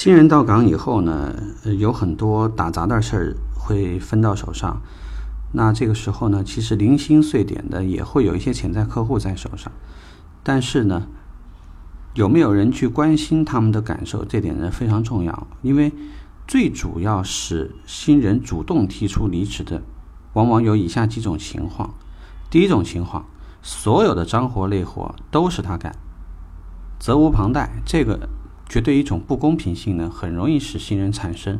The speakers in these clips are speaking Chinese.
新人到岗以后呢，有很多打杂的事儿会分到手上。那这个时候呢，其实零星碎点的也会有一些潜在客户在手上。但是呢，有没有人去关心他们的感受，这点呢非常重要。因为最主要是新人主动提出离职的，往往有以下几种情况。第一种情况，所有的脏活累活都是他干，责无旁贷。这个。绝对一种不公平性呢，很容易使新人产生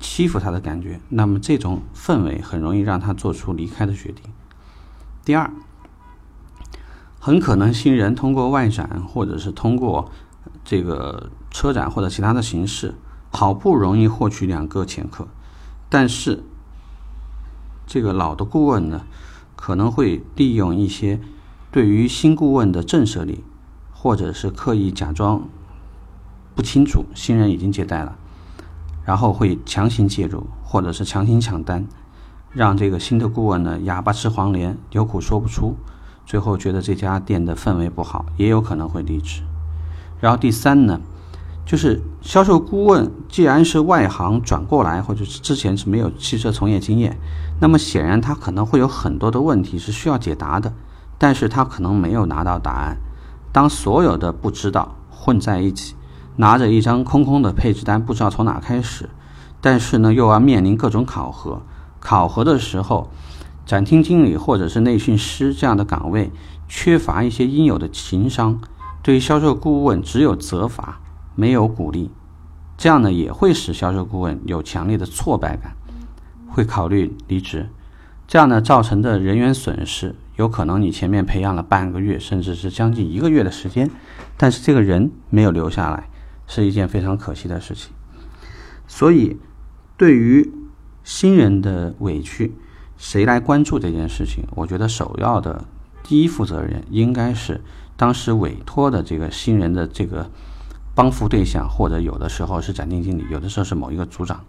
欺负他的感觉。那么这种氛围很容易让他做出离开的决定。第二，很可能新人通过外展或者是通过这个车展或者其他的形式，好不容易获取两个潜客，但是这个老的顾问呢，可能会利用一些对于新顾问的震慑力，或者是刻意假装。不清楚新人已经接待了，然后会强行介入，或者是强行抢单，让这个新的顾问呢哑巴吃黄连，有苦说不出，最后觉得这家店的氛围不好，也有可能会离职。然后第三呢，就是销售顾问既然是外行转过来，或者是之前是没有汽车从业经验，那么显然他可能会有很多的问题是需要解答的，但是他可能没有拿到答案。当所有的不知道混在一起。拿着一张空空的配置单，不知道从哪开始，但是呢，又要面临各种考核。考核的时候，展厅经理或者是内训师这样的岗位缺乏一些应有的情商，对于销售顾问只有责罚，没有鼓励，这样呢也会使销售顾问有强烈的挫败感，会考虑离职。这样呢造成的人员损失，有可能你前面培养了半个月，甚至是将近一个月的时间，但是这个人没有留下来。是一件非常可惜的事情，所以对于新人的委屈，谁来关注这件事情？我觉得首要的第一负责人应该是当时委托的这个新人的这个帮扶对象，或者有的时候是展厅经理，有的时候是某一个组长。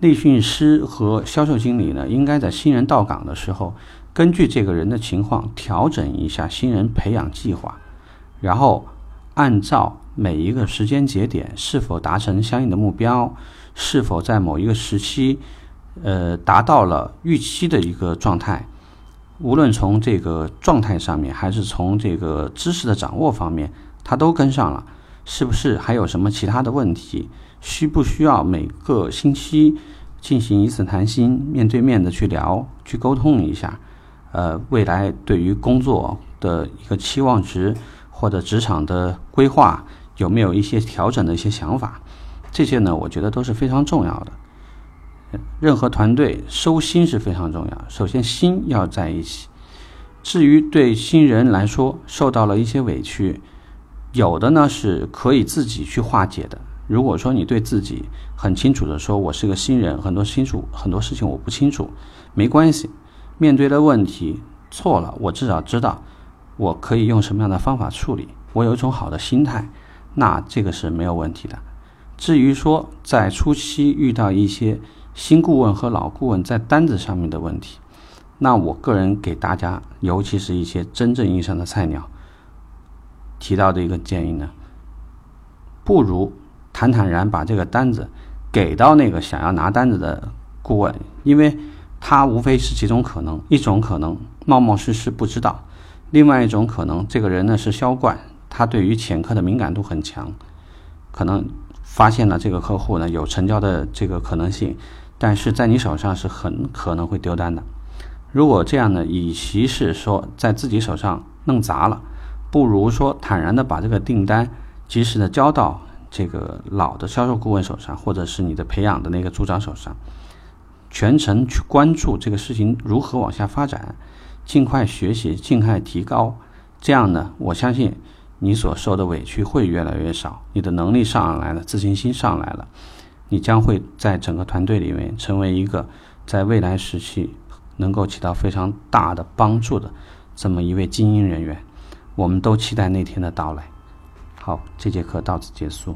内训师和销售经理呢，应该在新人到岗的时候，根据这个人的情况调整一下新人培养计划，然后按照。每一个时间节点是否达成相应的目标，是否在某一个时期，呃，达到了预期的一个状态，无论从这个状态上面，还是从这个知识的掌握方面，他都跟上了。是不是还有什么其他的问题？需不需要每个星期进行一次谈心，面对面的去聊，去沟通一下？呃，未来对于工作的一个期望值或者职场的规划。有没有一些调整的一些想法？这些呢，我觉得都是非常重要的。任何团队收心是非常重要，首先心要在一起。至于对新人来说受到了一些委屈，有的呢是可以自己去化解的。如果说你对自己很清楚的说，我是个新人，很多清楚很多事情我不清楚，没关系。面对的问题错了，我至少知道我可以用什么样的方法处理，我有一种好的心态。那这个是没有问题的。至于说在初期遇到一些新顾问和老顾问在单子上面的问题，那我个人给大家，尤其是一些真正意义上的菜鸟，提到的一个建议呢，不如坦坦然把这个单子给到那个想要拿单子的顾问，因为他无非是几种可能：一种可能冒冒失失不知道；另外一种可能，这个人呢是销冠。他对于潜客的敏感度很强，可能发现了这个客户呢有成交的这个可能性，但是在你手上是很可能会丢单的。如果这样呢，与其是说在自己手上弄砸了，不如说坦然的把这个订单及时的交到这个老的销售顾问手上，或者是你的培养的那个组长手上，全程去关注这个事情如何往下发展，尽快学习，尽快提高。这样呢，我相信。你所受的委屈会越来越少，你的能力上来了，自信心上来了，你将会在整个团队里面成为一个在未来时期能够起到非常大的帮助的这么一位精英人员。我们都期待那天的到来。好，这节课到此结束。